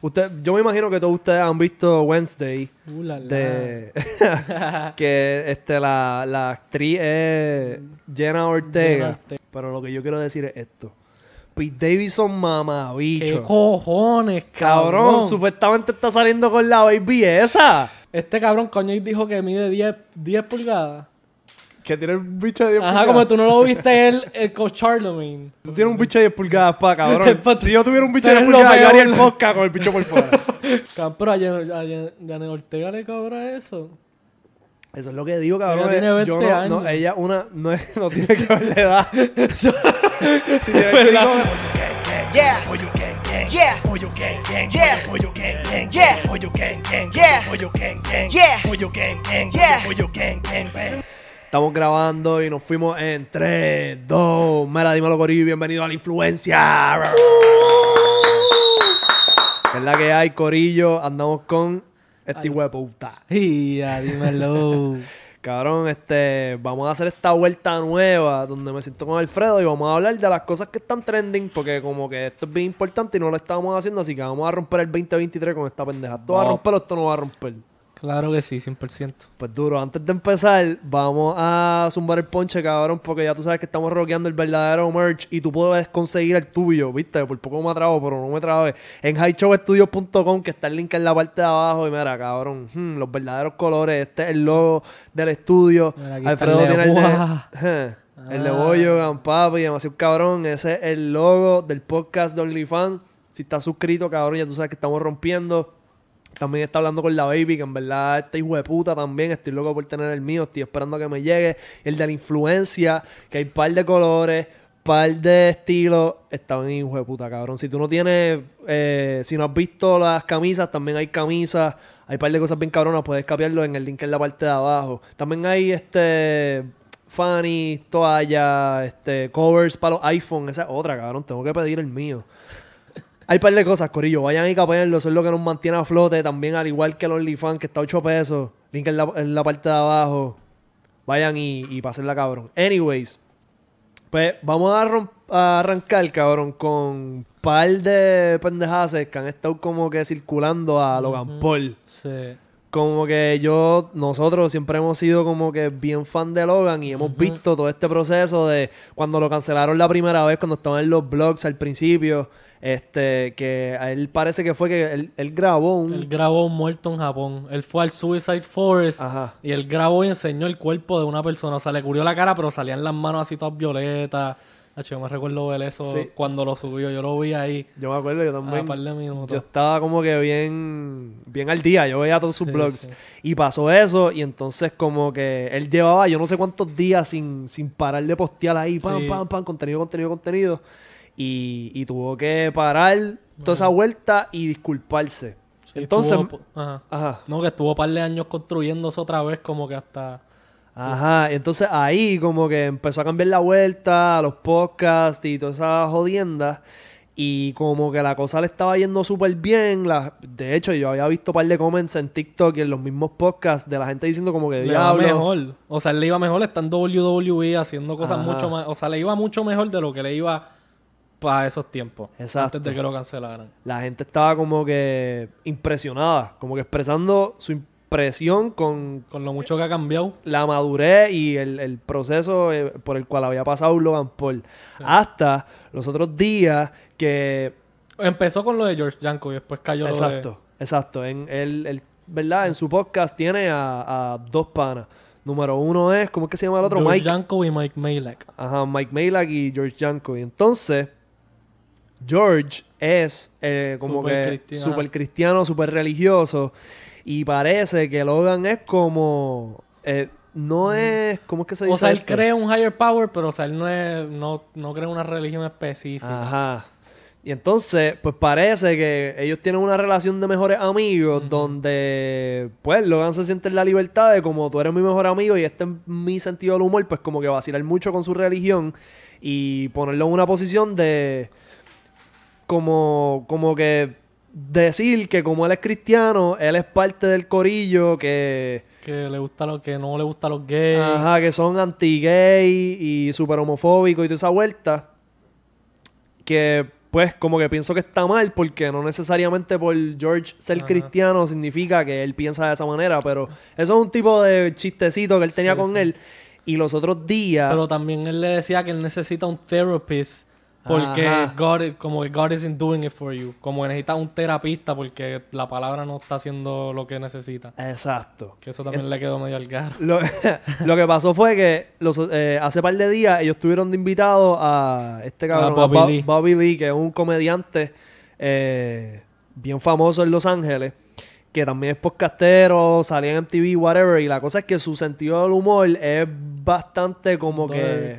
Usted, yo me imagino que todos ustedes han visto Wednesday. Uh, la, la. De, que este, la, la actriz es Jenna Ortega. Jenna. Pero lo que yo quiero decir es esto. Pete Davidson, ¿Qué mamabicho. cojones, Cabrón, cabrón? supuestamente está saliendo con la baby esa. Este cabrón Kanye dijo que mide 10, 10 pulgadas. Que tiene un bicho de 10 Ajá, pulgadas. como tú no lo viste él, el con Charlemagne. Tú tienes un bicho de 10 pulgadas, pa, cabrón. si yo tuviera un bicho de Pero 10 es lo pulgadas, yo haría el podcast con el bicho por fuera. Cabrón, Pero a Jan- a Jan- Janet Ortega le cobra eso. Eso es lo que digo, cabrón. Ella tiene 20 yo no, no, ella una, no, es- no tiene que ver la edad. si tiene que ver con- Yeah. Pollo gang gang. Yeah. Pollo gang gang. Yeah. Pollo gang gang. Yeah. Pollo gang gang. Yeah. Pollo gang gang. Yeah. Pollo gang gang. Yeah. Pollo gang gang. Estamos grabando y nos fuimos en 3, 2. Mira, dímelo, Corillo, bienvenido a la influencia. Es la que hay, Corillo. Andamos con este hijo de puta. Y ya, dímelo. Cabrón, este, vamos a hacer esta vuelta nueva donde me siento con Alfredo y vamos a hablar de las cosas que están trending porque como que esto es bien importante y no lo estamos haciendo, así que vamos a romper el 2023 con esta pendeja. ¿Esto va a romper o esto no va a romper? Claro que sí, 100%. Pues duro, antes de empezar, vamos a zumbar el ponche, cabrón, porque ya tú sabes que estamos rockeando el verdadero merch y tú puedes conseguir el tuyo, ¿viste? Por poco me trabo, pero no me trabé. En highshowstudios.com, que está el link en la parte de abajo, y mira, cabrón, hmm, los verdaderos colores, este es el logo del estudio. Mira, Alfredo tiene el de... El de Ah. Bollo, Papi, demasiado cabrón. Ese es el logo del podcast de OnlyFans. Si estás suscrito, cabrón, ya tú sabes que estamos rompiendo. También está hablando con la baby, que en verdad este hijo de puta también. Estoy loco por tener el mío, estoy esperando a que me llegue. El de la influencia, que hay par de colores, par de estilos. Está bien, hijo de puta, cabrón. Si tú no tienes, eh, si no has visto las camisas, también hay camisas. Hay par de cosas bien cabronas, puedes capiarlo en el link en la parte de abajo. También hay este fanny, toallas, este, covers para los iPhone. Esa es otra, cabrón. Tengo que pedir el mío. Hay par de cosas, Corillo. Vayan y capenlo. Eso es lo que nos mantiene a flote. También, al igual que el OnlyFans, que está a 8 pesos. Link en la, en la parte de abajo. Vayan y, y pásenla, cabrón. Anyways. Pues vamos a, a arrancar, cabrón, con un par de pendejadas que han estado como que circulando a Logan Paul. Sí. Como que yo, nosotros siempre hemos sido como que bien fan de Logan y hemos visto todo este proceso de cuando lo cancelaron la primera vez, cuando estaban en los blogs al principio, este, que a él parece que fue que él, él grabó un... Él grabó un muerto en Japón. Él fue al Suicide Forest Ajá. y él grabó y enseñó el cuerpo de una persona. O sea, le cubrió la cara, pero salían las manos así todas violetas. Yo me recuerdo ver eso Sí. cuando lo subió. Yo lo vi ahí Yo me acuerdo, yo también... par de minutos. Yo estaba como que bien, bien al día, yo veía todos sus Sí, blogs. sí. Y pasó eso, y entonces como que él llevaba yo no sé cuántos días sin, sin parar de postear ahí, pam, pam, pam, contenido, contenido, contenido. Y, y tuvo que parar toda esa vuelta y disculparse. Sí, entonces, estuvo- ajá. ajá, No, que estuvo un par de años construyéndose otra vez, como que hasta. ajá, entonces ahí como que empezó a cambiar la vuelta a los podcasts y todas esas jodiendas. Y como que la cosa le estaba yendo súper bien. La, de hecho, yo había visto un par de comments en TikTok y en los mismos podcasts de la gente diciendo como que Le iba mejor. O sea, le iba mejor, en WWE haciendo cosas Ajá. mucho más. O sea, le iba mucho mejor de lo que le iba para esos tiempos. Exacto. Antes de que lo cancelaran. La gente estaba como que impresionada, como que expresando su impresión con Con lo mucho que ha cambiado. la madurez y el, el proceso eh, por el cual había pasado Logan Paul. Hasta los otros días que... Empezó con lo de George Janko y después cayó lo de. Exacto, exacto. En el, el- ¿verdad? En su podcast tiene a, a dos panas. Número uno es, ¿cómo es que se llama el otro? George Mike. Janko y Mike Malek. Ajá, Mike Malak y George Janko. Y entonces, George es eh, como que súper cristiano, súper religioso. Y parece que Logan es como. eh, no es. ¿Cómo es que se dice? O sea, él esto? cree un higher power, pero o sea, él no es, no, no cree una religión específica. Ajá. Y entonces, pues parece que ellos tienen una relación de mejores amigos donde, pues, Logan se siente en la libertad de como tú eres mi mejor amigo y este es mi sentido del humor, pues como que vacilar mucho con su religión y ponerlo en una posición de como, como que decir que como él es cristiano, él es parte del corillo que... Que le gusta lo que no le gusta a los gays. Ajá, que son anti-gay y súper homofóbicos y toda esa vuelta. Que pues como que pienso que está mal porque no necesariamente por George ser Ajá. cristiano significa que él piensa de esa manera, pero eso es un tipo de chistecito que él tenía Sí, con sí. él. Y los otros días... Pero también él le decía que él necesita un therapist porque Ajá. God, como que God isn't doing it for you. Como que necesita un terapista porque la palabra no está haciendo lo que necesita. Exacto. Que eso también le quedó medio al garro. Lo, lo que pasó fue que los, eh, hace par de días ellos tuvieron de invitado a este cabrón, a Bobby Bo- Lee. Bobby Lee, que es un comediante eh, bien famoso en Los Ángeles, que también es podcastero, salía en MTV, whatever, y la cosa es que su sentido del humor es bastante como que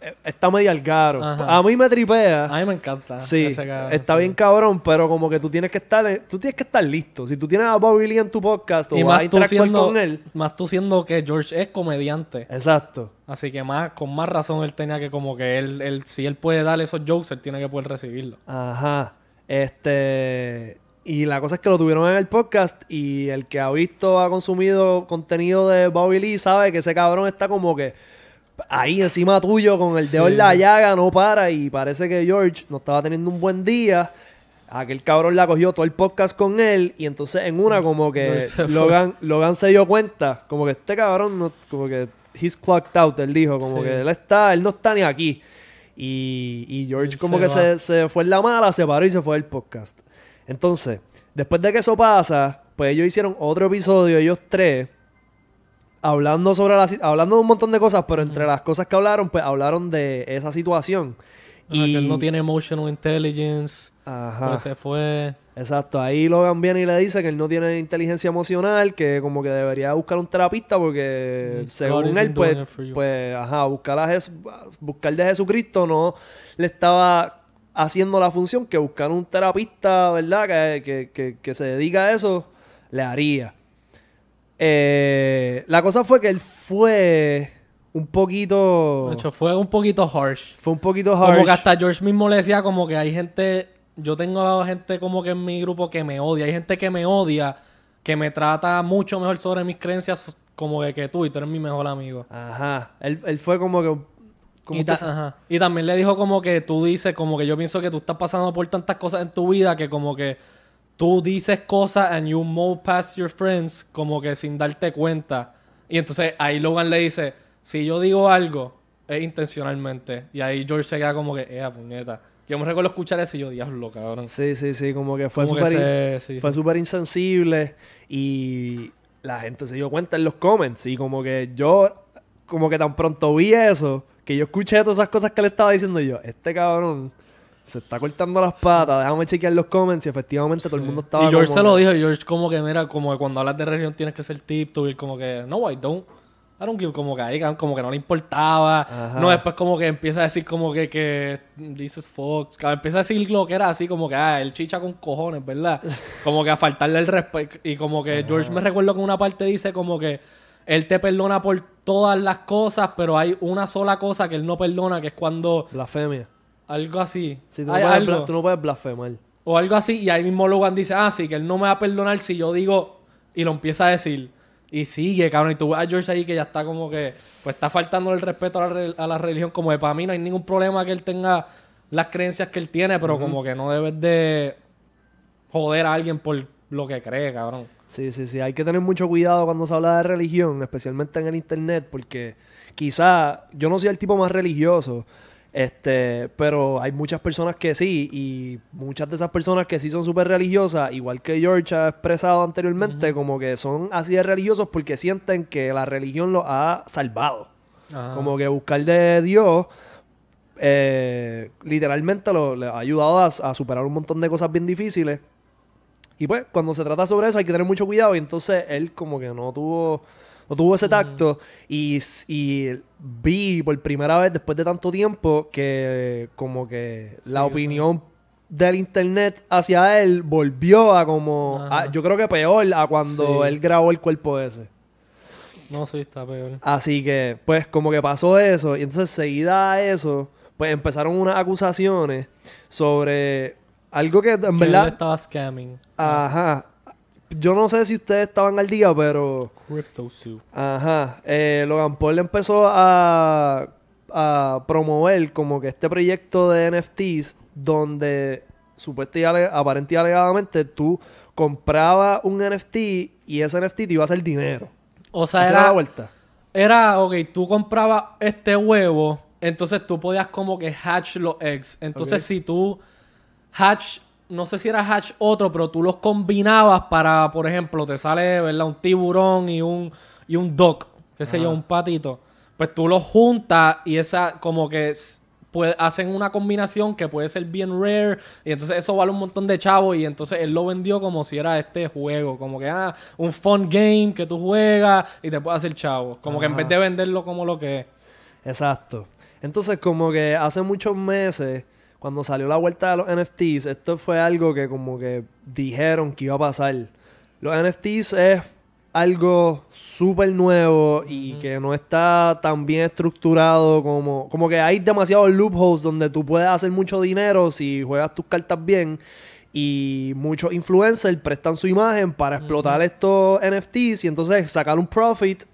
eh, está medio al. Ajá. A mí me tripea. A mí me encanta. Sí, cabrón, está sí. bien cabrón, pero como que tú tienes que estar, tú tienes que estar listo. Si tú tienes a Bobby Lee en tu podcast o Y vas a interactuar siendo, con él, más tú siendo que George es comediante. exacto. Así que más con más razón él tenía que como que él, él si él puede darle esos jokes, él tiene que poder recibirlo. Ajá. Este. Y la cosa es que lo tuvieron en el podcast y el que ha visto, ha consumido contenido de Bobby Lee sabe que ese cabrón está como que ahí encima tuyo con el dedo Sí. en la llaga, no para y parece que George no estaba teniendo un buen día. Aquel cabrón la cogió todo el podcast con él y entonces en una como que. Logan, Logan se dio cuenta, como que este cabrón no, como que he's clocked out, él dijo, como Sí. que él está, él no está ni aquí. Y, y George Él como se que se, se fue en la mala, se paró y se fue del podcast. Entonces, después de que eso pasa, pues ellos hicieron otro episodio, ellos tres, hablando sobre la hablando de un montón de cosas, pero entre las cosas que hablaron, pues hablaron de esa situación. Y que él no tiene emotional intelligence. Ajá. Pues se fue. Exacto, ahí Logan viene y le dice que él no tiene inteligencia emocional, que como que debería buscar un terapista porque Mm, según él, pues, pues, ajá, buscar, a Jes- buscar de Jesucristo no le estaba haciendo la función que buscar un terapista, ¿verdad? Que, que, que, que se dedica a eso, le haría. Eh, la cosa fue que él fue un poquito... De hecho, fue un poquito harsh. fue un poquito harsh. Como que hasta George mismo le decía como que hay gente, yo tengo gente como que en mi grupo que me odia, hay gente que me odia, que me trata mucho mejor sobre mis creencias como que, que tú y tú eres mi mejor amigo. Ajá, él, él fue como que... como Y, ta- ajá. y también le dijo como que tú dices, como que yo pienso que tú estás pasando por tantas cosas en tu vida que como que tú dices cosas and you move past your friends como que sin darte cuenta. Y entonces ahí Logan le dice, si yo digo algo, es intencionalmente. Y ahí George se queda como que, eh, puñeta. Yo me recuerdo escuchar eso y yo, diablo, cabrón. Sí, sí, sí, como que fue súper sí, insensible y la gente se dio cuenta en los comments y como que yo, como que tan pronto vi eso, que yo escuché todas esas cosas que le estaba diciendo y yo, este cabrón se está cortando las patas, déjame chequear los comments y efectivamente todo el mundo estaba Y George como se lo dijo, y George como que, mira, como que cuando hablas de religión tienes que ser tip, y como que, no, I don't. I don't give, como que ahí, como que no le importaba. Ajá. No, después como que empieza a decir como que, que dices Fox, empieza a decir lo que era así, como que, ah, el chicha con cojones, ¿verdad? Como que a faltarle el respeto. Y como que George me recuerdo que una parte dice como que él te perdona por todas las cosas, pero hay una sola cosa que él no perdona, que es cuando blasfemia. algo así. Sí, tú, no puedes, algo. tú no puedes blasfemar. O algo así, y ahí mismo Logan dice, ah, sí, que él no me va a perdonar si yo digo, y lo empieza a decir. Y sigue, cabrón, y tú ves a George ahí que ya está como que, pues está faltando el respeto a la, a la religión, como de para mí no hay ningún problema que él tenga las creencias que él tiene, pero como que no debes de joder a alguien por lo que cree, cabrón. Sí, sí, sí. Hay que tener mucho cuidado cuando se habla de religión, especialmente en el internet, porque quizá yo no soy el tipo más religioso, este, pero hay muchas personas que sí, y muchas de esas personas que sí son súper religiosas, igual que George ha expresado anteriormente, como que son así de religiosos porque sienten que la religión los ha salvado. Como que buscar de Dios eh, literalmente lo, le ha ayudado a, a superar un montón de cosas bien difíciles. Y pues, cuando se trata sobre eso hay que tener mucho cuidado. Y entonces él como que no tuvo, no tuvo ese tacto. Y, y vi por primera vez después de tanto tiempo que como que la opinión del internet hacia él volvió a como... A- yo creo que peor a cuando Sí. él grabó el cuerpo ese. No, sí, está peor. Así que, pues, como que pasó eso. Y entonces, seguida a eso, pues empezaron unas acusaciones sobre algo que en verdad. estaba scamming. Ajá. Yo no sé si ustedes estaban al día, pero. Crypto Zoo. Ajá. Eh, Logan Paul empezó a, a promover como que este proyecto de NFTs donde supuestamente y ale- aparente y alegadamente tú comprabas un NFT y ese NFT te iba a hacer dinero. O sea, Esa era la era, vuelta. era, ok, tú comprabas este huevo, entonces tú podías como que hatch los eggs. Entonces, si tú hatch, no sé si era hatch otro, pero tú los combinabas para, por ejemplo, te sale, ¿verdad? Un tiburón y un, y un duck, qué sé yo, un patito. Pues tú los juntas y esa como que puede- hacen una combinación que puede ser bien rare y entonces eso vale un montón de chavos y entonces él lo vendió como si era este juego, como que ah, un fun game que tú juegas y te puede hacer chavos, como que en vez de venderlo como lo que es. Exacto. Entonces, como que hace muchos meses, cuando salió la vuelta de los NFTs, esto fue algo que como que dijeron que iba a pasar. Los NFTs es algo súper nuevo y que no está tan bien estructurado como... Como que hay demasiados loopholes donde tú puedes hacer mucho dinero si juegas tus cartas bien. Y muchos influencers prestan su imagen para explotar estos NFTs y entonces sacar un profit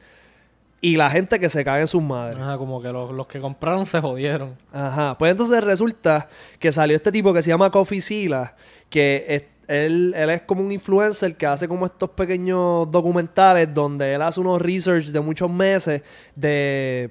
y la gente que se cague en sus madres. Ajá, como que los, los que compraron se jodieron. Ajá, pues entonces resulta que salió este tipo que se llama Coffee Sila, que es- él, él es como un influencer que hace como estos pequeños documentales donde él hace unos research de muchos meses de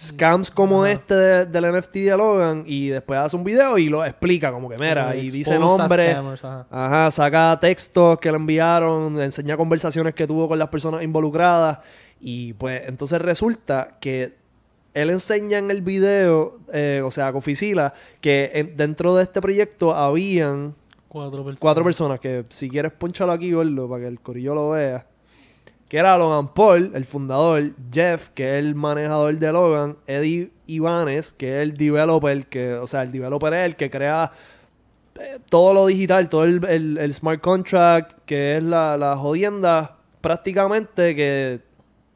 scams como este de- del NFT de Logan y después hace un video y lo explica como que que y dice expose a nombre, scammers, ajá. Ajá, saca textos que le enviaron, enseña conversaciones que tuvo con las personas involucradas. Y pues entonces resulta que él enseña en el video, eh, o sea, Coficila, que en- dentro de este proyecto habían Cuatro personas. cuatro personas que si quieres ponchalo aquí, gordo, para que el corillo lo vea. Que era Logan Paul, el fundador, Jeff, que es el manejador de Logan, Eddie Ibanez, que es el developer, que, o sea, el developer es el que crea eh, todo lo digital, todo el, el- el smart contract, que es la, la jodienda prácticamente que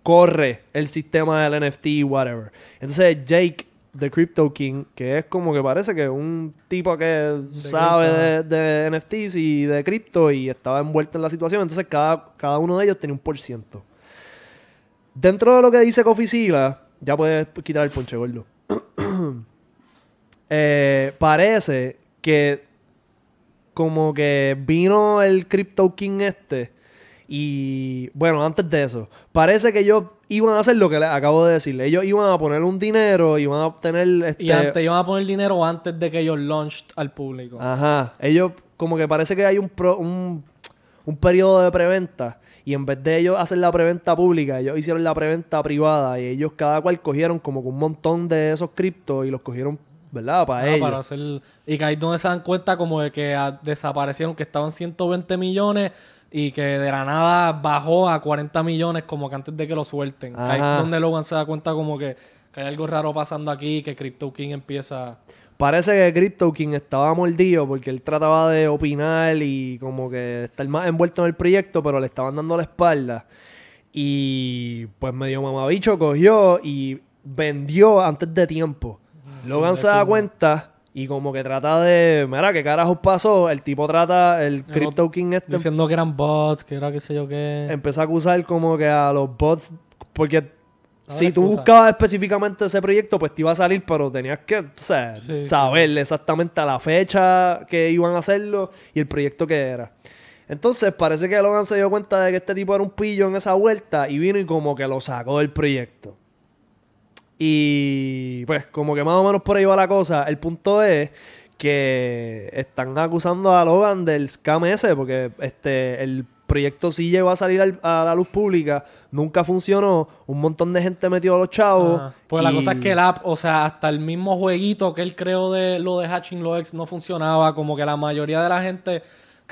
corre el sistema del NFT, whatever. Entonces Jake, The Crypto King, que es como que parece que un tipo que sabe de, de NFTs y de cripto y estaba envuelto en la situación. Entonces cada, cada uno de ellos tenía un por ciento. Dentro de lo que dice Coficila, ya puedes quitar el ponche gordo. Eh, parece que como que vino el Crypto King este y bueno, antes de eso, parece que ellos iban a hacer lo que les acabo de decirle. Ellos iban a poner un dinero, iban a obtener este... Y antes iban a poner dinero antes de que ellos launched al público. Ajá. Ellos, como que parece que hay un, pro- un, un periodo de preventa. Y en vez de ellos hacer la preventa pública, ellos hicieron la preventa privada. Y ellos cada cual cogieron como que un montón de esos criptos y los cogieron, ¿verdad? Para Ah, ellos. para hacer... Y que ahí es donde se dan cuenta como de que desaparecieron, que estaban 120 millones y que de la nada bajó a 40 millones como que antes de que lo suelten. Ahí es donde Logan se da cuenta como que, que hay algo raro pasando aquí, que Crypto King empieza... Parece que Crypto King estaba mordido porque él trataba de opinar y como que estar más envuelto en el proyecto, pero le estaban dando la espalda. Y pues medio mamabicho cogió y vendió antes de tiempo. Logan se da cuenta y como que trata de, mira, ¿qué carajos pasó? El tipo trata, el Crypto King este Diciendo que eran bots, que era qué sé yo qué... empezó a acusar como que a los bots, porque si tú buscabas específicamente ese proyecto, pues te iba a salir, pero tenías que o sea, Sí, saber exactamente a la fecha que iban a hacerlo y el proyecto que era. Entonces parece que Logan se dio cuenta de que este tipo era un pillo en esa vuelta y vino y como que lo sacó del proyecto. Y pues como que más o menos por ahí va la cosa. El punto es que están acusando a Logan del scam ese porque este el proyecto sí llegó a salir al- a la luz pública, nunca funcionó, un montón de gente metió a los chavos. Ajá. Pues la cosa es que el app, o sea, hasta el mismo jueguito que él creó de lo de Hatching Loex no funcionaba. Como que la mayoría de la gente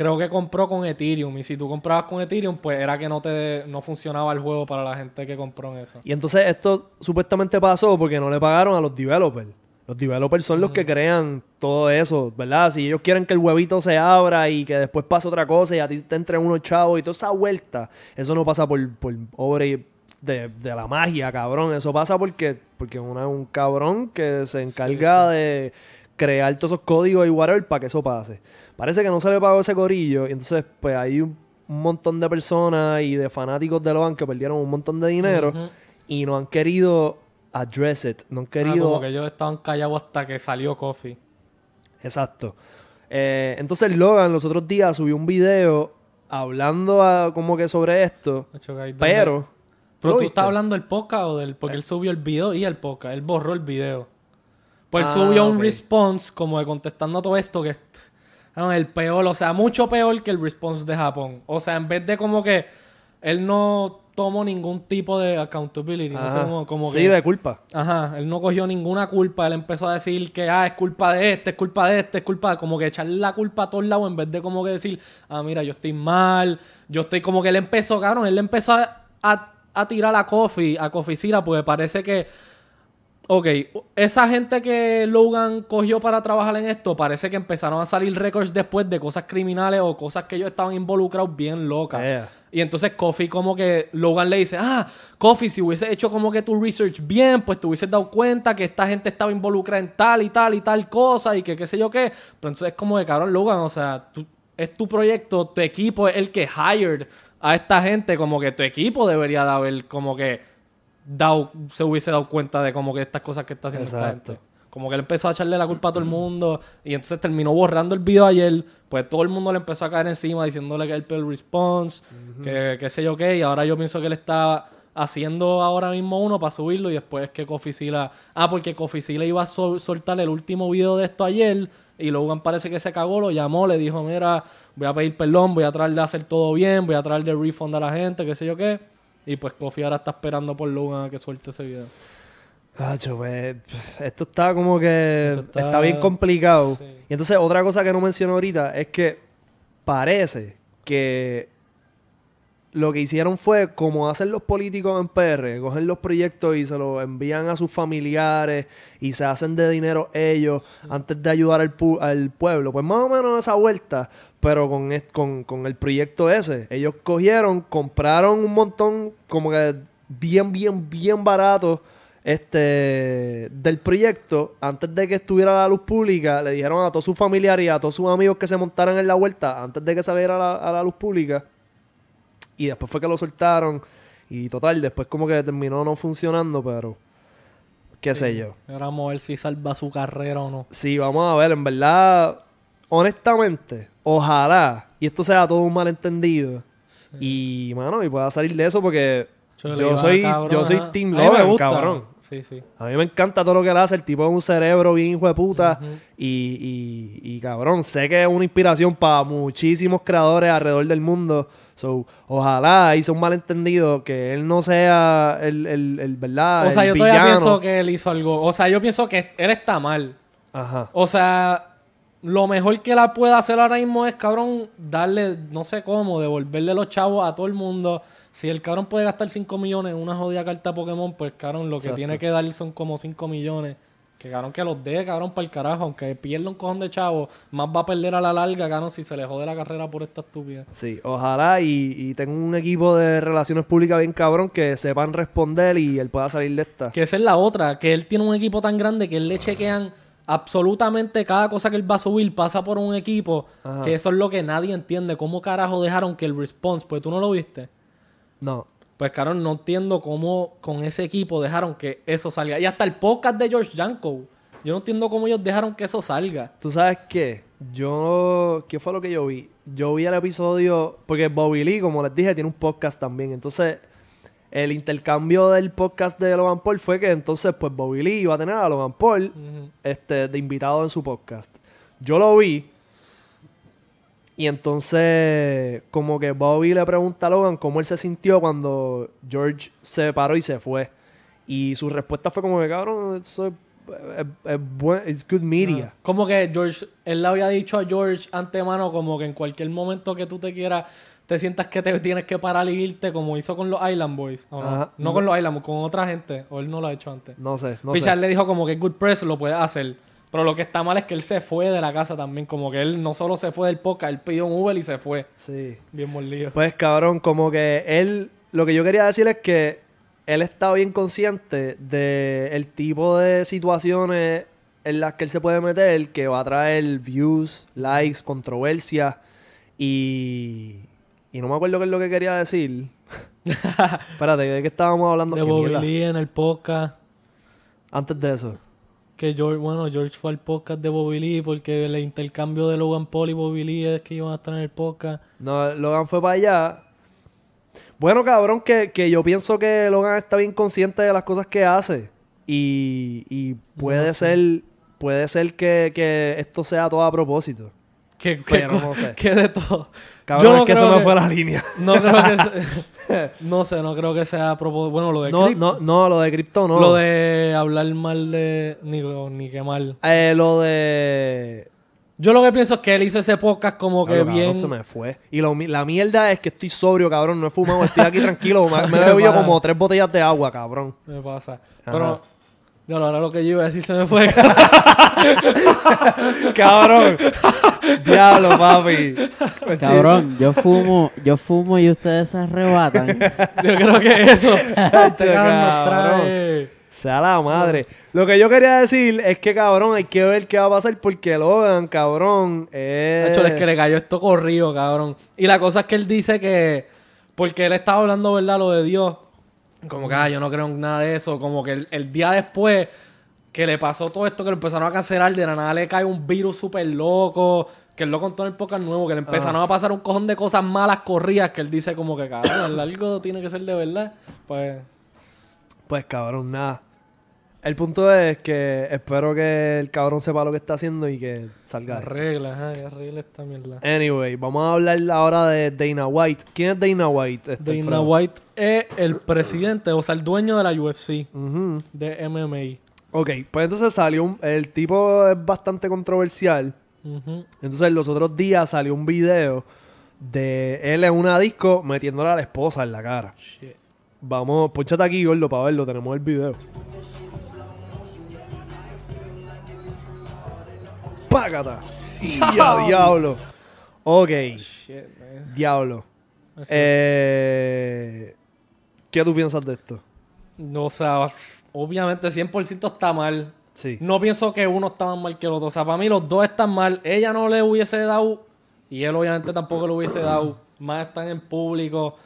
creo que compró con Ethereum. Y si tú comprabas con Ethereum, pues era que no te no funcionaba el juego para la gente que compró en eso. Y entonces esto supuestamente pasó porque no le pagaron a los developers. Los developers son los que crean todo eso, ¿verdad? Si ellos quieren que el huevito se abra y que después pase otra cosa y a ti te entren unos chavos y toda esa vuelta, eso no pasa por, por obra y- de, de la magia, cabrón. Eso pasa porque, porque uno es un cabrón que se encarga de crear todos esos códigos y whatever para que eso pase. Parece que no se le pagó ese corillo y entonces pues hay un, un montón de personas y de fanáticos de Logan que perdieron un montón de dinero y no han querido address it. No han Ah, querido... como que ellos estaban callados hasta que salió Coffee. Exacto. Eh, entonces Logan los otros días subió un video hablando a- como que sobre esto, pero... Pero ¿lo tú estás hablando del podcast o del. Porque él subió el video y el podcast. Él borró el video. Pues él Ah, subió un ok. response como de contestando a todo esto que el peor, o sea, mucho peor que el response de Japón. O sea, en vez de como que él no tomó ningún tipo de accountability, no sé cómo, como sí, que. de culpa. Ajá, él no cogió ninguna culpa, él empezó a decir que ah, es culpa de este, es culpa de este, es culpa, como que echarle la culpa a todos lados en vez de como que decir, ah, mira, yo estoy mal, yo estoy como que él empezó, cabrón, él empezó a, a, a tirar a Kofi, a Kofi Sira, porque parece que, ok, esa gente que Logan cogió para trabajar en esto, parece que empezaron a salir récords después de cosas criminales o cosas que ellos estaban involucrados bien locas. Yeah. Y entonces Kofi como que Logan le dice, ah, Kofi, si hubiese hecho como que tu research bien, pues te hubieses dado cuenta que esta gente estaba involucrada en tal y tal y tal cosa y que qué sé yo qué. Pero entonces es como de, cabrón, Logan, o sea, tú- es tu proyecto, tu equipo es el que hired a esta gente, como que tu equipo debería de haber como que dado, se hubiese dado cuenta de como que estas cosas que está haciendo esta gente. Como que él empezó a echarle la culpa a todo el mundo y entonces terminó borrando el video ayer. Pues todo el mundo le empezó a caer encima diciéndole que el peor response, que qué sé yo qué. Y ahora yo pienso que él está haciendo ahora mismo uno para subirlo y después es que Kofi Sila... Ah, porque Kofi Sila iba a sol- soltar el último video de esto ayer y Logan parece que se cagó, lo llamó, le dijo, mira, voy a pedir perdón, voy a tratar de hacer todo bien, voy a tratar de refund a la gente, qué sé yo qué. Y pues Kofi ahora está esperando por Logan a que suelte ese video. Hacho, pues, esto está como que está... está- bien complicado. Sí. Y entonces otra cosa que no menciono ahorita es que parece que lo que hicieron fue como hacen los políticos en PR, cogen los proyectos y se los envían a sus familiares y se hacen de dinero ellos antes de ayudar al, pu- al pueblo. Pues más o menos esa vuelta, pero con, con, con el proyecto ese. Ellos cogieron, compraron un montón como que bien, bien, bien barato este del proyecto antes de que estuviera a la luz pública le dijeron a todos sus familiares y a todos sus amigos que se montaran en la vuelta antes de que saliera a la, a la luz pública y después fue que lo soltaron y total después como que terminó no funcionando pero qué sé yo Ahora vamos a ver si salva su carrera o no. sí vamos a ver en verdad honestamente ojalá y esto sea todo un malentendido y mano y pueda salir de eso porque yo soy cabrón, yo soy. Team Logan cabrón Sí, sí. a mí me encanta todo lo que él hace. El tipo es un cerebro bien hijo de puta. y, y, y, cabrón, sé que es una inspiración para muchísimos creadores alrededor del mundo. So, ojalá hice un malentendido que él no sea el, el, el verdad. O sea, el yo todavía villano. pienso que él hizo algo. O sea, yo pienso que él está mal. Ajá. O sea, lo mejor que él puede hacer ahora mismo es, cabrón, darle, no sé cómo, devolverle los chavos a todo el mundo. Si el cabrón puede gastar 5 millones en una jodida carta Pokémon, pues, cabrón, lo que Exacto. tiene que dar son como 5 millones. Que, cabrón, que los dé, cabrón, para el carajo. Aunque pierda un cojón de chavos, más va a perder a la larga, cabrón, si se le jode la carrera por esta estupidez. Sí, ojalá y, y tenga un equipo de relaciones públicas bien cabrón que sepan responder y él pueda salir de esta. Que esa es la otra, que él tiene un equipo tan grande que él le chequean absolutamente cada cosa que él va a subir pasa por un equipo, Ajá. que eso es lo que nadie entiende. ¿Cómo carajo dejaron que el response, pues tú no lo viste? No. Pues claro, no entiendo cómo con ese equipo dejaron que eso salga. Y hasta el podcast de George Janko. Yo no entiendo cómo ellos dejaron que eso salga. ¿Tú sabes qué? Yo... ¿Qué fue lo que yo vi? Yo vi el episodio... Porque Bobby Lee, como les dije, tiene un podcast también. Entonces, el intercambio del podcast de Logan Paul fue que entonces, pues, Bobby Lee iba a tener a Logan Paul este, de invitado en su podcast. Yo lo vi. Y entonces, como que Bobby le pregunta a Logan cómo él se sintió cuando George se paró y se fue. Y su respuesta fue como que, cabrón, eso es, es- es buen- it's good media. Como que George, él le había dicho a George antemano como que en cualquier momento que tú te quieras, te sientas que te tienes que parar y irte como hizo con los Island Boys. ¿o no? Ajá. no con los Island Boys, con otra gente. O él no lo ha hecho antes. No sé, no Pichar sé. le dijo como que Good Press lo puede hacer. Pero lo que está mal es que él se fue de la casa también. Como que él no solo se fue del podcast, él pidió un Uber y se fue. Sí. Bien molido. Pues cabrón, como que él, lo que yo quería decir es que él está bien consciente de el tipo de situaciones en las que él se puede meter, que va a traer views, likes, controversia y y no me acuerdo qué es lo que quería decir. Espérate, ¿de qué estábamos hablando? de ¿Qué Bobby? Lee en el podcast. Antes de eso. Que George, bueno, George fue al podcast de Bobby Lee porque el intercambio de Logan Paul y Bobby Lee es que iban a estar en el podcast. No, Logan fue para allá. Bueno, cabrón, que, que yo pienso que Logan está bien consciente de las cosas que hace. Y, y puede No sé. ser, puede ser que, que esto sea todo a propósito. Que, que, Pero no sé. que de todo. Cabrón, Yo no es que eso creo no que- fue la línea. No creo que se- No sé, no creo que sea a propósito. Bueno, lo de No, no, no, lo de cripto no. Lo de hablar mal de. Ni, ni que mal. Eh, lo de... Yo lo que pienso es que él hizo ese podcast como que Claro, cabrón, bien. se me fue. Y lo mi- la mierda es que estoy sobrio, cabrón. No he fumado, estoy aquí tranquilo. Me, me he ¿Qué bebido como tres botellas de agua, cabrón. Me pasa. Pero. Lo ahora lo que yo iba a decir se me fue. cabrón. Diablo, papi. Pues sí. Cabrón, yo fumo, yo fumo y ustedes se arrebatan. yo creo que eso. Este cabrón. Sea la madre. Lo que yo quería decir es que, cabrón, hay que ver qué va a pasar porque Logan, cabrón, es... Hacho, es que le cayó esto corrido, cabrón. Y la cosa es que él dice que. Porque él estaba hablando, ¿verdad? Lo de Dios. Como que, ah, yo no creo en nada de eso. Como que el, el día después que le pasó todo esto, que lo empezaron a cancelar, de la nada le cae un virus súper loco. Que él lo contó en el podcast nuevo, que le empezaron a pasar un cojón de cosas malas corridas. Que él dice, como que, cabrón, algo tiene que ser de verdad. Pues. Pues, cabrón, nada. El punto es que espero que el cabrón sepa lo que está haciendo y que salga. Arregla, ajá, que arregla esta mierda. Anyway, vamos a hablar ahora de Dana White. ¿Quién es Dana White? Este, Dana? White es el presidente, o sea, el dueño de la UFC, de MMA. Ok, pues entonces salió un... El tipo es bastante controversial. Entonces los otros días salió un video de él en una disco metiéndole a la esposa en la cara. Shit. Vamos, ponchate aquí, gordo, para verlo. Tenemos el video. ¡Págata! ¡Ya, diablo! Ok, Shit, man. diablo. Eh, ¿Qué tú piensas de esto? No, o sea, obviamente 100% está mal. Sí. No pienso que uno está más mal que el otro. O sea, para mí los dos están mal. Ella no le hubiese dado y él obviamente tampoco le hubiese dado. Más están en público.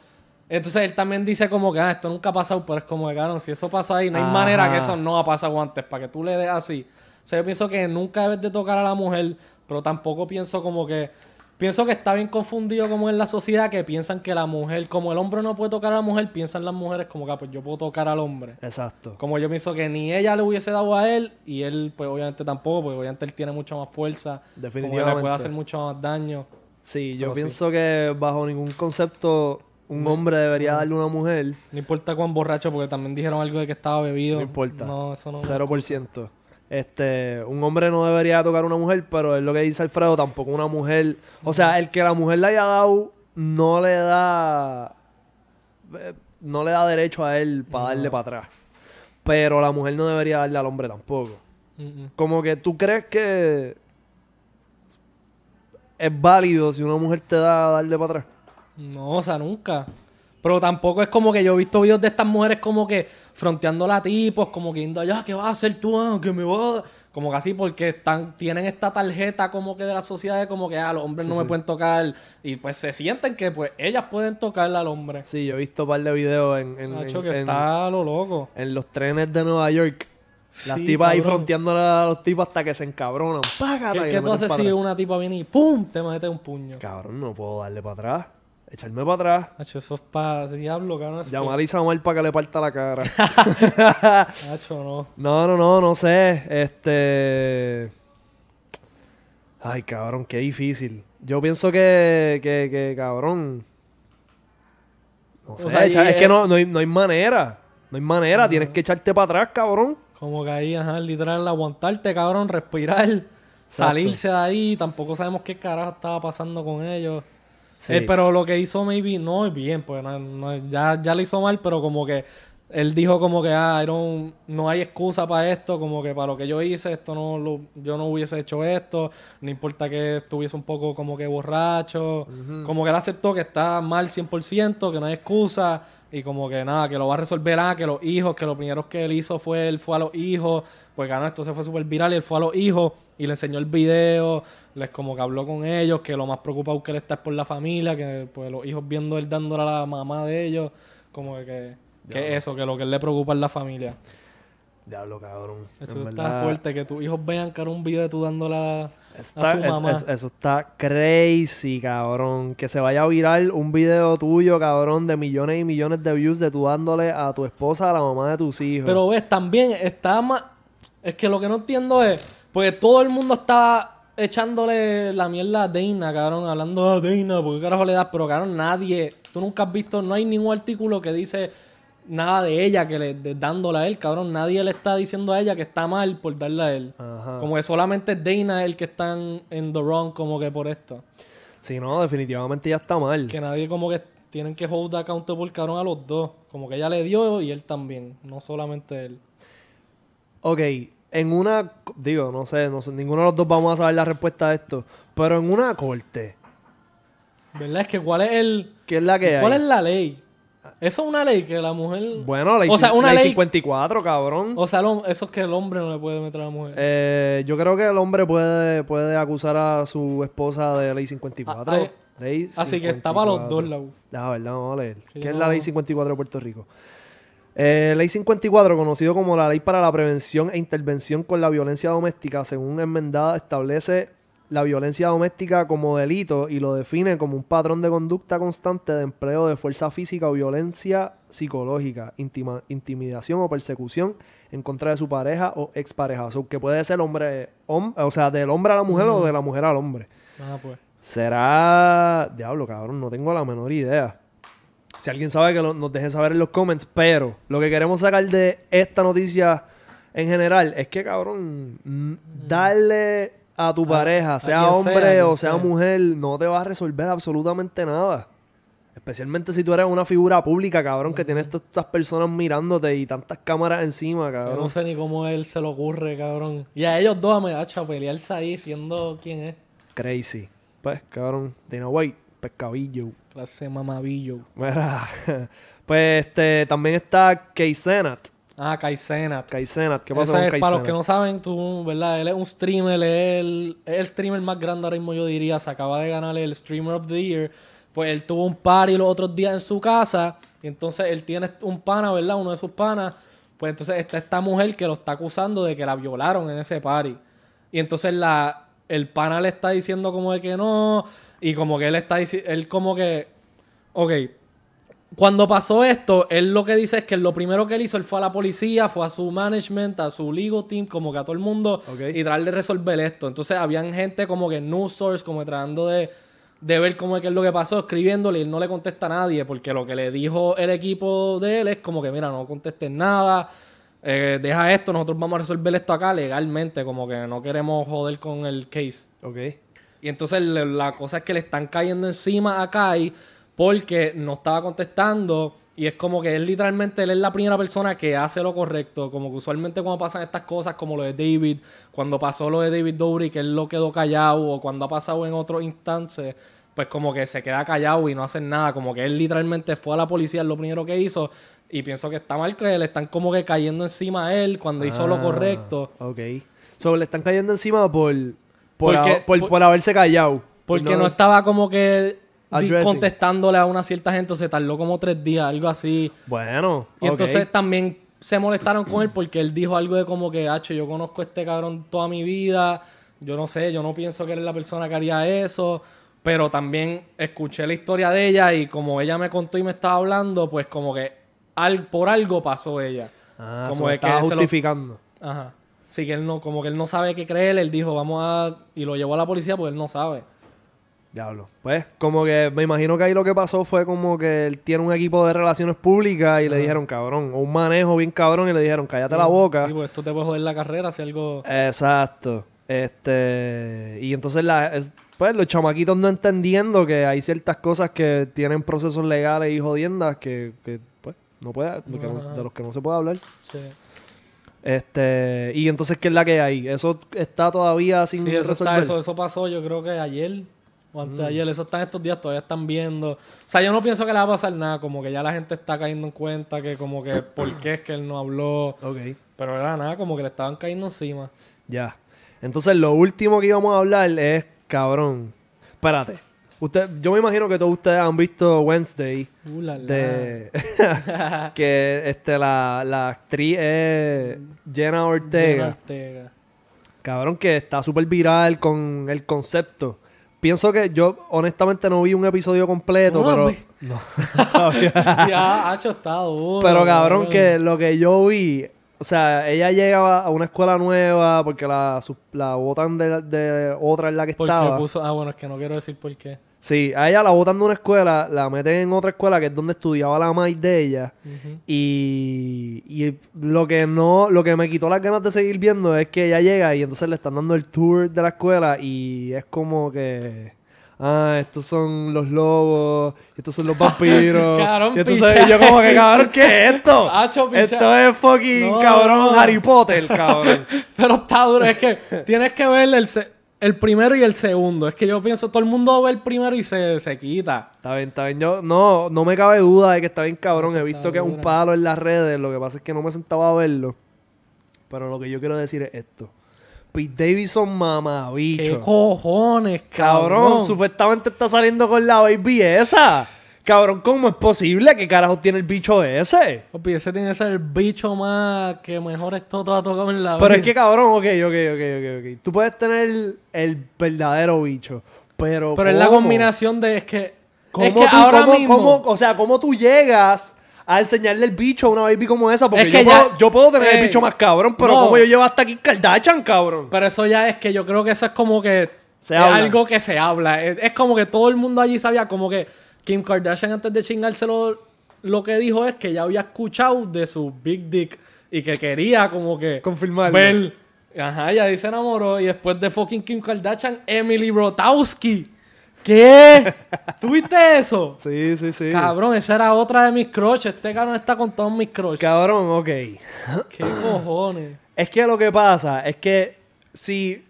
Entonces él también dice como que ah, esto nunca ha pasado, pero es como que, claro, si eso pasa ahí, no hay Ajá. manera que eso no ha pasado antes, para que tú le des así. O sea, yo pienso que nunca debes de tocar a la mujer, pero tampoco pienso como que... Pienso que está bien confundido como en la sociedad que piensan que la mujer, como el hombre no puede tocar a la mujer, piensan las mujeres como que ah, pues yo puedo tocar al hombre. Exacto. Como yo pienso que ni ella le hubiese dado a él y él, pues obviamente tampoco, porque obviamente él tiene mucha más fuerza. Como que Definitivamente. le puede hacer mucho más daño. Sí, yo Pero sí. pienso que bajo ningún concepto un hombre debería darle a una mujer. No importa cuán borracho, porque también dijeron algo de que estaba bebido. No importa. No, eso no. 0%. Este, un hombre no debería tocar a una mujer, pero es lo que dice Alfredo, tampoco una mujer. O sea, el que la mujer le haya dado no le da. eh, No le da derecho a él para darle para atrás. Pero la mujer no debería darle al hombre tampoco. Como que tú crees que es válido si una mujer te da darle para atrás. No, o sea, nunca. Pero tampoco es como que yo he visto videos de estas mujeres como que fronteándola a tipos, como que yendo allá, ¿qué vas a hacer tú? Ah, que me va a-". Como que así, porque están, tienen esta tarjeta como que de la sociedad de como que ah, los hombres Sí, no me pueden tocar. Y pues se sienten que pues ellas pueden tocarle al hombre. Sí, yo he visto un par de videos en, en, Nacho, en- que en- está a lo loco. en los trenes de Nueva York. Las Sí, tipas ahí cabrón. fronteándole a los tipos hasta que se encabronan. Págata, ¿Qué, y qué tú haces si una tipa viene y ¡pum! te mete un puño? Cabrón, no puedo darle para atrás. Echarme para atrás. Nacho, eso es para diablo, cabrón. es Llamar a Isamar para que le parta la cara. Nacho, no. no, no, no, no sé. Este. Ay, cabrón, qué difícil. Yo pienso que, que, que cabrón. No sé, sea, es- que no, no, hay, no hay manera. No hay manera. Tienes que echarte para atrás, cabrón. Como que ahí, ajá, literal, aguantarte, cabrón, respirar, salirse de ahí. Tampoco sabemos qué carajo estaba pasando con ellos. Sí. Eh, pero lo que hizo maybe no es bien, pues no, no- ya, ya lo hizo mal, pero como que él dijo como que ah, don't- no hay excusa para esto, como que para lo que yo hice, esto no lo- yo no hubiese hecho esto, no importa que estuviese un poco como que borracho, como que él aceptó que está mal 100%, que no hay excusa, y como que nada, que lo va a resolver, ah, que los hijos, que lo primero que él hizo fue, él fue a los hijos, pues ganó esto se fue súper viral y él fue a los hijos y le enseñó el video, les como que habló con ellos, que lo más preocupado que él está es por la familia, que pues los hijos viendo él dándole a la mamá de ellos, como que, que, eso, que lo que él le preocupa es la familia. Diablo, cabrón. Eso En está verdad, fuerte, que tus hijos vean que era un video de tú dándola está- a su mamá. es- eso está crazy, cabrón. Que se vaya a viral un video tuyo, cabrón, de millones y millones de views de tú dándole a tu esposa, a la mamá de tus hijos. Pero ves, también está más... Es que lo que no entiendo es... Porque todo el mundo está echándole la mierda a Dana, cabrón. Hablando a Dana, ¿por qué carajo le das? Pero, cabrón, nadie... Tú nunca has visto... No hay ningún artículo que dice nada de ella que le... de- dándole a él, cabrón. Nadie le está diciendo a ella que está mal por darle a él. Ajá. Como que solamente Dana es el que está en, en the wrong como que por esto. Sí, no, definitivamente ya está mal. Que nadie como que tienen que hold accountable, cabrón, a los dos. Como que ella le dio y él también. No solamente él. Ok, en una, digo, no sé, no sé, ninguno de los dos vamos a saber la respuesta a esto, pero en una corte, ¿Verdad? Es que cuál es el... ¿qué es la que ¿Cuál hay? es la ley? Eso es una ley que la mujer... Bueno, ley, O sea, una ley ley- 54, cabrón. O sea, lo- eso es que el hombre no le puede meter a la mujer. Eh, yo creo que el hombre puede, puede acusar a su esposa de ley 54. Ah, ah, ley Así que está para los 54. dos lados. La verdad, vamos a leer. Sí, ¿Qué es la ley 54 de Puerto Rico? Eh, ley 54, conocido como la Ley para la Prevención e Intervención con la Violencia Doméstica, según enmendada, establece la violencia doméstica como delito y lo define como un patrón de conducta constante de empleo de fuerza física o violencia psicológica, intima- intimidación o persecución en contra de su pareja o expareja. O sea, que puede ser hombre, hom- o sea, del hombre a la mujer o de la mujer al hombre. Ah, pues. Será. Diablo, cabrón, no tengo la menor idea. Si alguien sabe que lo- nos deje saber en los comments, pero lo que queremos sacar de esta noticia en general es que, cabrón, mm, darle a tu A- pareja, sea hombre sea, o sea sea. mujer, no te va a resolver absolutamente nada. Especialmente si tú eres una figura pública, cabrón, que tienes todas estas personas mirándote y tantas cámaras encima, Yo cabrón. no sé ni cómo él se le ocurre, cabrón. Y a ellos dos me hecho a pelearse ahí siendo quién es. Crazy. Pues, cabrón, Dana White, pescabillo. Clase mamabillo. Mira, pues este, también está Kay Senat. Ah, Kai Cenat. Kai Senat, ¿qué pasó Ese con es, para los que no saben, tú, ¿verdad? Él es un streamer, es el, es el streamer más grande ahora mismo, yo diría. Se acaba de ganar el Streamer of the Year. Pues él tuvo un party los otros días en su casa. Y entonces él tiene un pana, ¿verdad? Uno de sus panas. Pues entonces está esta mujer que lo está acusando de que la violaron en ese party. Y entonces la, el pana le está diciendo como de que no. Y como que él está diciendo, él como que, ok, cuando pasó esto, él lo que dice es que lo primero que él hizo, él fue a la policía, fue a su management, a su legal team, como que a todo el mundo, y tratar de resolver esto. Entonces, habían gente como que news source, como que tratando de, de ver cómo es que es lo que pasó, escribiéndole, y él no le contesta a nadie, porque lo que le dijo el equipo de él es como que, mira, no contestes nada, eh, deja esto, nosotros vamos a resolver esto acá legalmente, como que no queremos joder con el case. Ok. Y entonces la cosa es que le están cayendo encima a Kai porque no estaba contestando. Y es como que él literalmente él es la primera persona que hace lo correcto. Como que usualmente cuando pasan estas cosas, como lo de David, cuando pasó lo de David Dobrik, que él lo quedó callado, o cuando ha pasado en otros instantes, pues como que se queda callado y no hacen nada. Como que él literalmente fue a la policía, es lo primero que hizo. Y pienso que está mal que le están como que cayendo encima a él cuando hizo lo Ah, correcto. Ok. So, le están cayendo encima por, por, Porque- a- por, por- por haberse callado. Porque no, estaba como que. Contestándole a una cierta gente, se tardó como tres días, algo así. Bueno. Y entonces también se molestaron con él porque él dijo algo de como que, H, yo conozco a este cabrón toda mi vida, yo no sé, yo no pienso que él es la persona que haría eso, pero también escuché la historia de ella y como ella me contó y me estaba hablando, pues como que al, por algo pasó ella. Ah, como de que estaba lo- justificando. Ajá. Sí, que él no, como que él no sabe qué creer, él dijo, vamos a... Y lo llevó a la policía porque él no sabe. Diablo. Pues, como que me imagino que ahí lo que pasó fue como que él tiene un equipo de relaciones públicas y le dijeron, cabrón, o un manejo bien cabrón y le dijeron, cállate la boca. Sí, pues esto te puede joder la carrera si algo... Exacto. Este, y entonces la, es- pues los chamaquitos no entendiendo que hay ciertas cosas que tienen procesos legales y jodiendas que, que, pues no puede, no- de los que no se puede hablar. Sí. Este, y entonces qué es la que hay? Eso está todavía sin Sí, eso, está, eso, eso pasó yo creo que ayer o antes de ayer. Eso está en estos días, todavía están viendo. O sea, yo no pienso que le va a pasar nada. Como que ya la gente está cayendo en cuenta que como que por qué es que él no habló. Ok, Pero era nada, como que le estaban cayendo encima. ya. Entonces lo último que íbamos a hablar es, cabrón, espérate. Usted, yo me imagino que todos ustedes han visto Wednesday. Uh, la, la. De, que este, la, la actriz es Jenna Ortega. Jenna Ortega. Cabrón, que está súper viral con el concepto. Pienso que yo, honestamente, no vi un episodio completo, No, pero. No. ya, hacho, está duro. pero cabrón, que lo que yo vi. O sea, ella llega a una escuela nueva porque la, la botan de, de otra en la que Porque estaba. puso... Ah, bueno, es que no quiero decir por qué. Sí, a ella la botan de una escuela, la meten en otra escuela que es donde estudiaba la maíz de ella. Y, y lo que no, lo que me quitó las ganas de seguir viendo es que ella llega y entonces le están dando el tour de la escuela y es como que ah, estos son los lobos, estos son los vampiros. Cabrón, y entonces yo como que cabrón, ¿qué es esto? Esto es fucking No, cabrón no. Harry Potter, cabrón. Pero está duro. Es que tienes que ver el, se- el primero y el segundo. Es que yo pienso, todo el mundo ve el primero y se, se quita. Está bien, está bien. Yo, no, no me cabe duda de que está bien cabrón. Eso He visto que es un palo en las redes. Lo que pasa es que no me sentaba a verlo. Pero lo que yo quiero decir es esto. Pete Davidson ¿Qué mamabicho. cojones, Cabrón, cabrón? supuestamente está saliendo con la baby esa. Cabrón, ¿cómo es posible? ¿Qué carajo tiene el bicho ese? Papi, ese tiene que ser el bicho más que mejor esto todo ha tocado en la Pero vida. es que cabrón, ok, ok, ok, ok, ok. Tú puedes tener el verdadero bicho. Pero. Pero es la combinación de... Es que... ¿Cómo es que tú, ahora cómo- mismo... cómo- o sea, ¿cómo tú llegas a enseñarle el bicho a una baby como esa? Porque Es que yo, ya- puedo, yo puedo tener el Ey, bicho más cabrón, pero no. ¿cómo yo llevo hasta aquí Kardashian, cabrón? Pero eso ya es que yo creo que eso es como que... Se es habla. algo que se habla. Es, es como que todo el mundo allí sabía como que Kim Kardashian antes de chingárselo lo que dijo es que ya había escuchado de su Big Dick y que quería como que... Confirmarlo. Ver. Ajá, y ahí se enamoró. Y después de fucking Kim Kardashian, Emily Rotowski. ¿Qué? ¿Tuviste eso? Sí, sí, sí. Cabrón, esa era otra de mis crushes. Este cabrón está con todos mis crushes. Cabrón, ok. ¿Qué cojones? Es que lo que pasa es que si.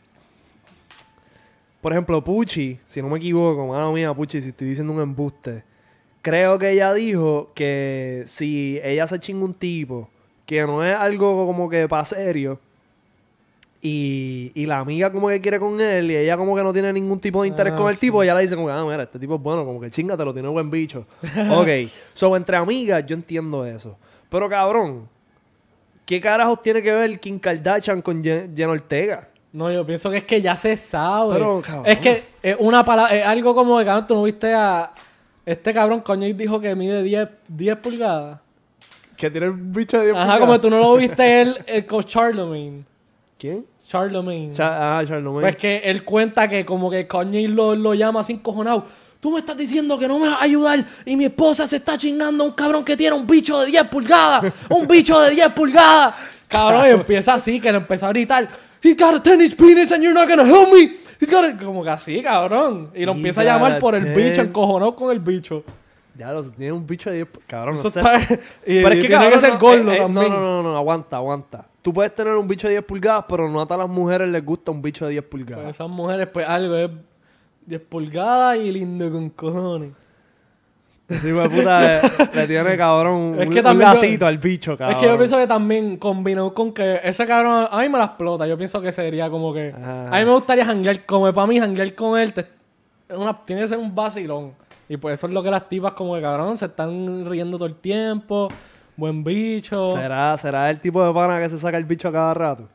Por ejemplo, Pucci, si no me equivoco, mano mía, Pucci, si estoy diciendo un embuste. Creo que ella dijo que si ella se chinga un tipo, que no es algo como que para serio, y, y la amiga como que quiere con él, y ella como que no tiene ningún tipo de interés Ah, con el sí. tipo, ella le dice como que, ah, mira, este tipo es bueno, como que chingatelo, tiene buen bicho. ok, so entre amigas yo entiendo eso. Pero cabrón, ¿qué carajos tiene que ver Kim Kardashian con Jen, Jen Ortega? No, yo pienso que es que ya se sabe. Pero, cabrón. es que es una palabra, es algo como de cabrón, tú no viste a este cabrón, coño, dijo que mide 10, 10 pulgadas. Que tiene el bicho de 10 Ajá, como tú no lo viste él, el con Charlemagne. ¿Quién? Charlemagne. Cha- ah, Charlemagne. Pues que él cuenta que como que Kanye lo, lo llama así encojonado. Tú me estás diciendo que no me vas a ayudar y mi esposa se está chingando a un cabrón que tiene un bicho de 10 pulgadas. Un bicho de 10 pulgadas. Cabrón, y empieza así, que le empezó a gritar. He's got a tennis penis and you're not gonna help me. He's got a-" Como que así, cabrón. Y lo He empieza a got llamar a por el ten- bicho, encojonado con el bicho. Ya lo tiene un bicho de 10. Cabrón, Eso no sé. está- y- Pero es que tiene cabrón, que ser no, gordo eh, eh, también. No, no, no, no, aguanta, aguanta. Tú puedes tener un bicho de 10 pulgadas, pero no a todas las mujeres les gusta un bicho de 10 Pues pulgadas. esas mujeres, pues algo es 10 pulgadas y lindo con cojones. Sí, güey, puta, le, le tiene cabrón Es un, que un también yo- lacito al bicho, cabrón. Es que yo pienso que también combinado con que ese cabrón a mí me la explota. Yo pienso que sería como que. Ajá. A mí me gustaría janguear, como para mí, janguear con él te- es una, tiene que ser un vacilón. Y pues eso es lo que las tipas, como que cabrón, se están riendo todo el tiempo. Buen bicho. ¿Será, ¿Será el tipo de pana que se saca el bicho a cada rato?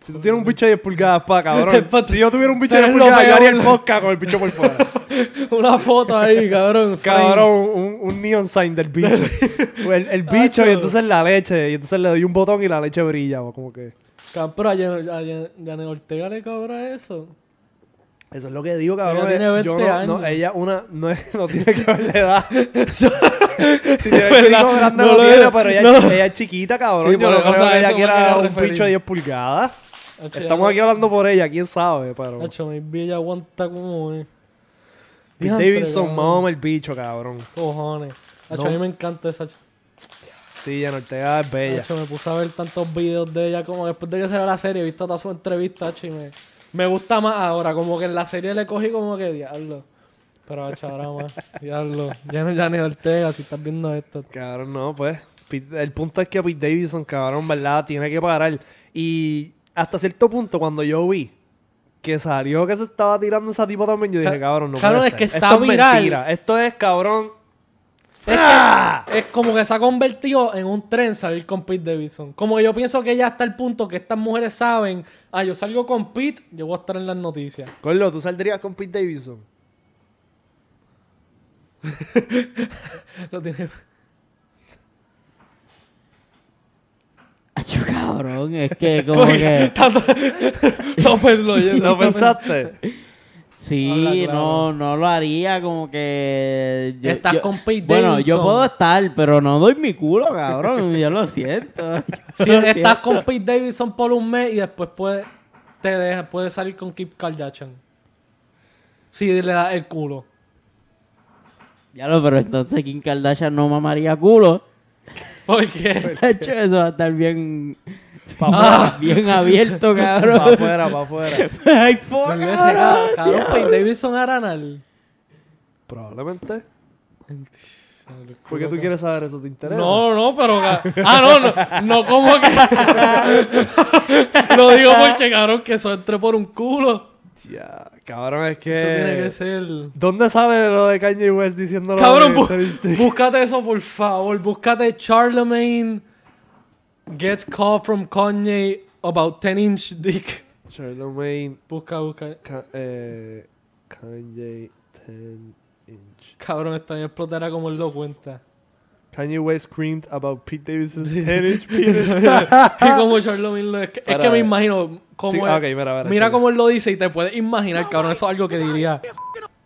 Si tú tienes un bicho de 10 pulgadas, pa, cabrón. si yo tuviera un bicho de 10 Tenerlo pulgadas, yo haría el podcast con el bicho por fuera. Una foto ahí, cabrón. Cabrón, un, un neon sign del bicho. el, el bicho y entonces la leche. Y entonces le doy un botón y la leche brilla. o Como que... Pero a Jan- a Jan- Janet Ortega le cobra eso. Eso es lo que digo, cabrón. Ella tiene Eh, yo 20 no, no, años. ella una, no, es- no tiene que ver la edad. si tiene el grande No no, lo tiene, pero ella, No. ella es chiquita, cabrón. Sí, yo no creo que ella quiera un referir. bicho de 10 pulgadas. Estamos aquí hablando por ella, quién sabe, pero... Hacho, mi villa aguanta como. eh. Pete Davidson, mama el bicho, cabrón. Cojones. Hacho, No. a mí me encanta esa. Sí, Jan Ortega es bella. Hacho, me puse a ver tantos videos de ella como después de que salió la serie, he visto todas sus entrevistas, hacho, y me, me gusta más ahora. Como que en la serie le cogí como que diablo. Pero hacho, ahora más. Diablo. Ya no, ya ni Ortega, si estás viendo esto. Cabrón, no, pues. El punto es que Pete Davidson, cabrón, ¿verdad? Tiene que parar. Y hasta cierto punto, cuando yo vi que salió que se estaba tirando esa tipo también, yo dije, Ca- cabrón, no cabrón, puede es ser. que está Esto es viral. mentira. Esto es, cabrón... Es, que- es como que se ha convertido en un tren salir con Pete Davidson. Como que yo pienso que ya está el punto que estas mujeres saben, ah, yo salgo con Pete, yo voy a estar en las noticias. Corlo, ¿tú saldrías con Pete Davidson? Lo tiene- Acho, cabrón, es que como que... Tanto- no, pues lo ¿Lo pensaste? Sí, Habla claro. no, no lo haría como que... Estás con Pete Bueno, yo puedo estar, pero no doy mi culo, cabrón. yo lo siento. yo Si lo estás siento. con Pete Davidson por un mes y después puede, te deja, puedes salir con Kim Kardashian. Si le das el culo. Ya lo, pero entonces Kim Kardashian no mamaría culo. ¿Por qué? De hecho, eso va a estar bien... Ah. Bien abierto, para cabrón. afuera, para afuera. Ay, fuck, Ese, cabrón. ah, Cabrón, Pete Davidson Aranal. Probablemente. ¿Por qué tú quieres saber eso? ¿Te interesa? No, no, pero. Ah, no, no, no como que. Lo digo porque, cabrón, que eso entre por un culo. Ya, cabrón, es que... Eso tiene que ser. ¿Dónde sale lo de Kanye West diciendo lo Cabrón, de búscate eso, por favor. Búscate Charlemagne gets call from Kanye about 10 inch dick. Charlemagne, Busca, busca. Ka- eh, Kanye 10 inch. Cabrón, esta me explotará como él lo cuenta. Kanye West screamed about Pete Davidson's 10 inch penis. y como Charlemagne lo es que, es que me imagino cómo Sí, es- ok, mira, mira, Mira cómo él lo dice y te puedes imaginar, cabrón. Eso es algo que diría.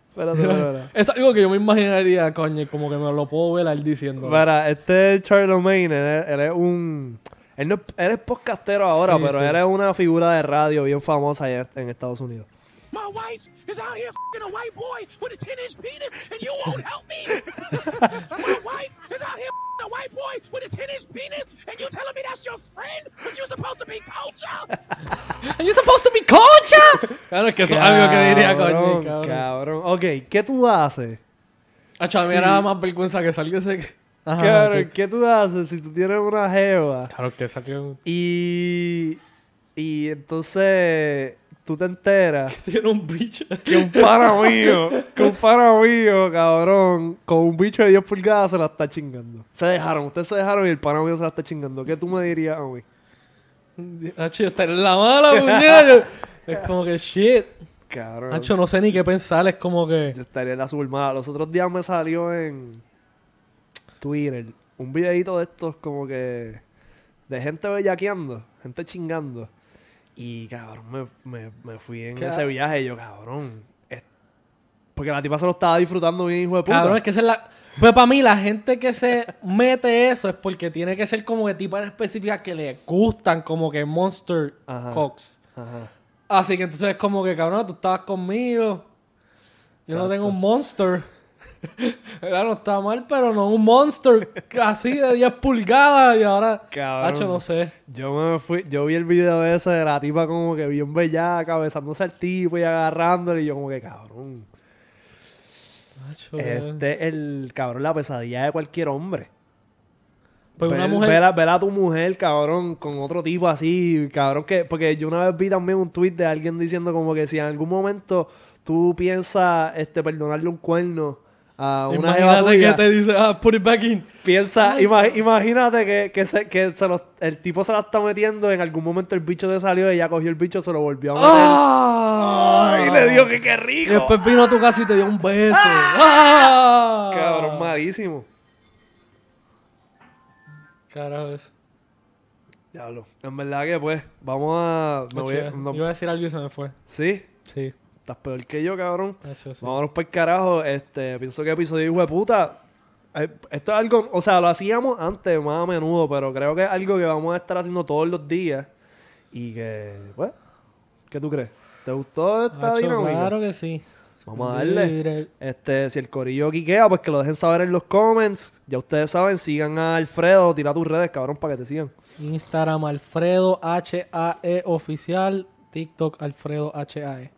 Espérate, espérate. Es algo que yo me imaginaría, coño, como que me lo puedo ver a él diciendo. Para, este es Charlemagne, él, él es un... Él, no, él es podcastero ahora, Sí, pero sí. él es una figura de radio bien famosa allá en Estados Unidos. My wife is out here fucking a white boy with a 10 inch penis and you won't help me. My wife is out here fucking a white boy with a 10 inch penis and you telling me that's your friend, but you're supposed to be culture. And you're supposed to be concha. Claro, es que eso es algo que diría Cabrón, coño, cabrón. Cabrón. Ok, ¿qué tú haces? Acho, a mí me da más vergüenza que salga ese. Ajá, Cabrón, ok. ¿qué tú haces si tú tienes una jeva Claro que salió. y... Y entonces tú te enteras Tiene un bicho. que un pana mío, que un pana mío, cabrón, con un bicho de 10 pulgadas se la está chingando. Se dejaron, ustedes se dejaron y el pana mío se la está chingando. ¿Qué tú me dirías a mí? Hacho, está en la mala, puñero. Es como que shit. Cabrón. Hacho, no sé ni qué pensar. Es como que. Yo estaría en la supermala. Los otros días me salió en Twitter un videito de estos como que de gente bellaqueando, gente chingando. Y cabrón, me, me, me fui en ese viaje y yo, cabrón. es- Porque la tipa se lo estaba disfrutando bien, hijo de puta. Cabrón, es que esa es la. Pues para mí, la gente que se mete eso es porque tiene que ser como de tipo en específica que le gustan, como que Monster Ajá. Cox. Ajá. Así que entonces es como que, cabrón, tú estabas conmigo. Yo no tengo un monster. No está mal, pero no un monster así de 10 pulgadas y ahora. Cabrón. Hacho, no sé. Yo me fui, yo vi el video ese de la tipa como que bien bellaca, besándose al tipo y agarrándole y yo como que cabrón. Hacho, Este es el cabrón, la pesadilla de cualquier hombre. pues una ver, mujer. ver a, ver a tu mujer, cabrón, con otro tipo así, cabrón, que... Porque yo una vez vi también un tweet de alguien diciendo como que si en algún momento tú piensas este, perdonarle un cuerno a una jeva Imagínate que te dice, ah, put it back in. piensa, ima- imagínate que, que, se, que se lo- el tipo se la está metiendo, en algún momento el bicho te salió, ella cogió el bicho, se lo volvió a meter. ¡Ah! Y le dijo que qué Y rico. después vino a tu casa y te dio un beso. ¡Ah! Cabrón, malísimo. Carajo, eso. Diablo. En verdad que pues, vamos a... me voy a- no- Yo iba a decir algo y se me fue. ¿Sí? Sí. Estás peor que yo, cabrón. Hacho, sí. Vámonos para el carajo. Este, pienso que episodio hijo de puta. eh, Esto es algo, o sea, lo hacíamos antes más a menudo, pero creo que es algo que vamos a estar haciendo todos los días. Y que, pues, ¿qué tú crees? ¿Te gustó esta dinámica? claro que sí. Vamos a darle. Este, si el corillo quiquea, pues que lo dejen saber en los comments. Ya ustedes saben, sigan a Alfredo, tira tus redes, cabrón, para que te sigan. Instagram Alfredo HAE oficial. TikTok Alfredo HAE.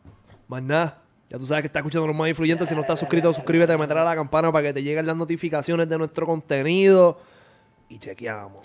Más nada. Ya tú sabes que estás escuchando los más influyentes. Si no estás suscrito, suscríbete, meter a la campana para que te lleguen las notificaciones de nuestro contenido. Y chequeamos.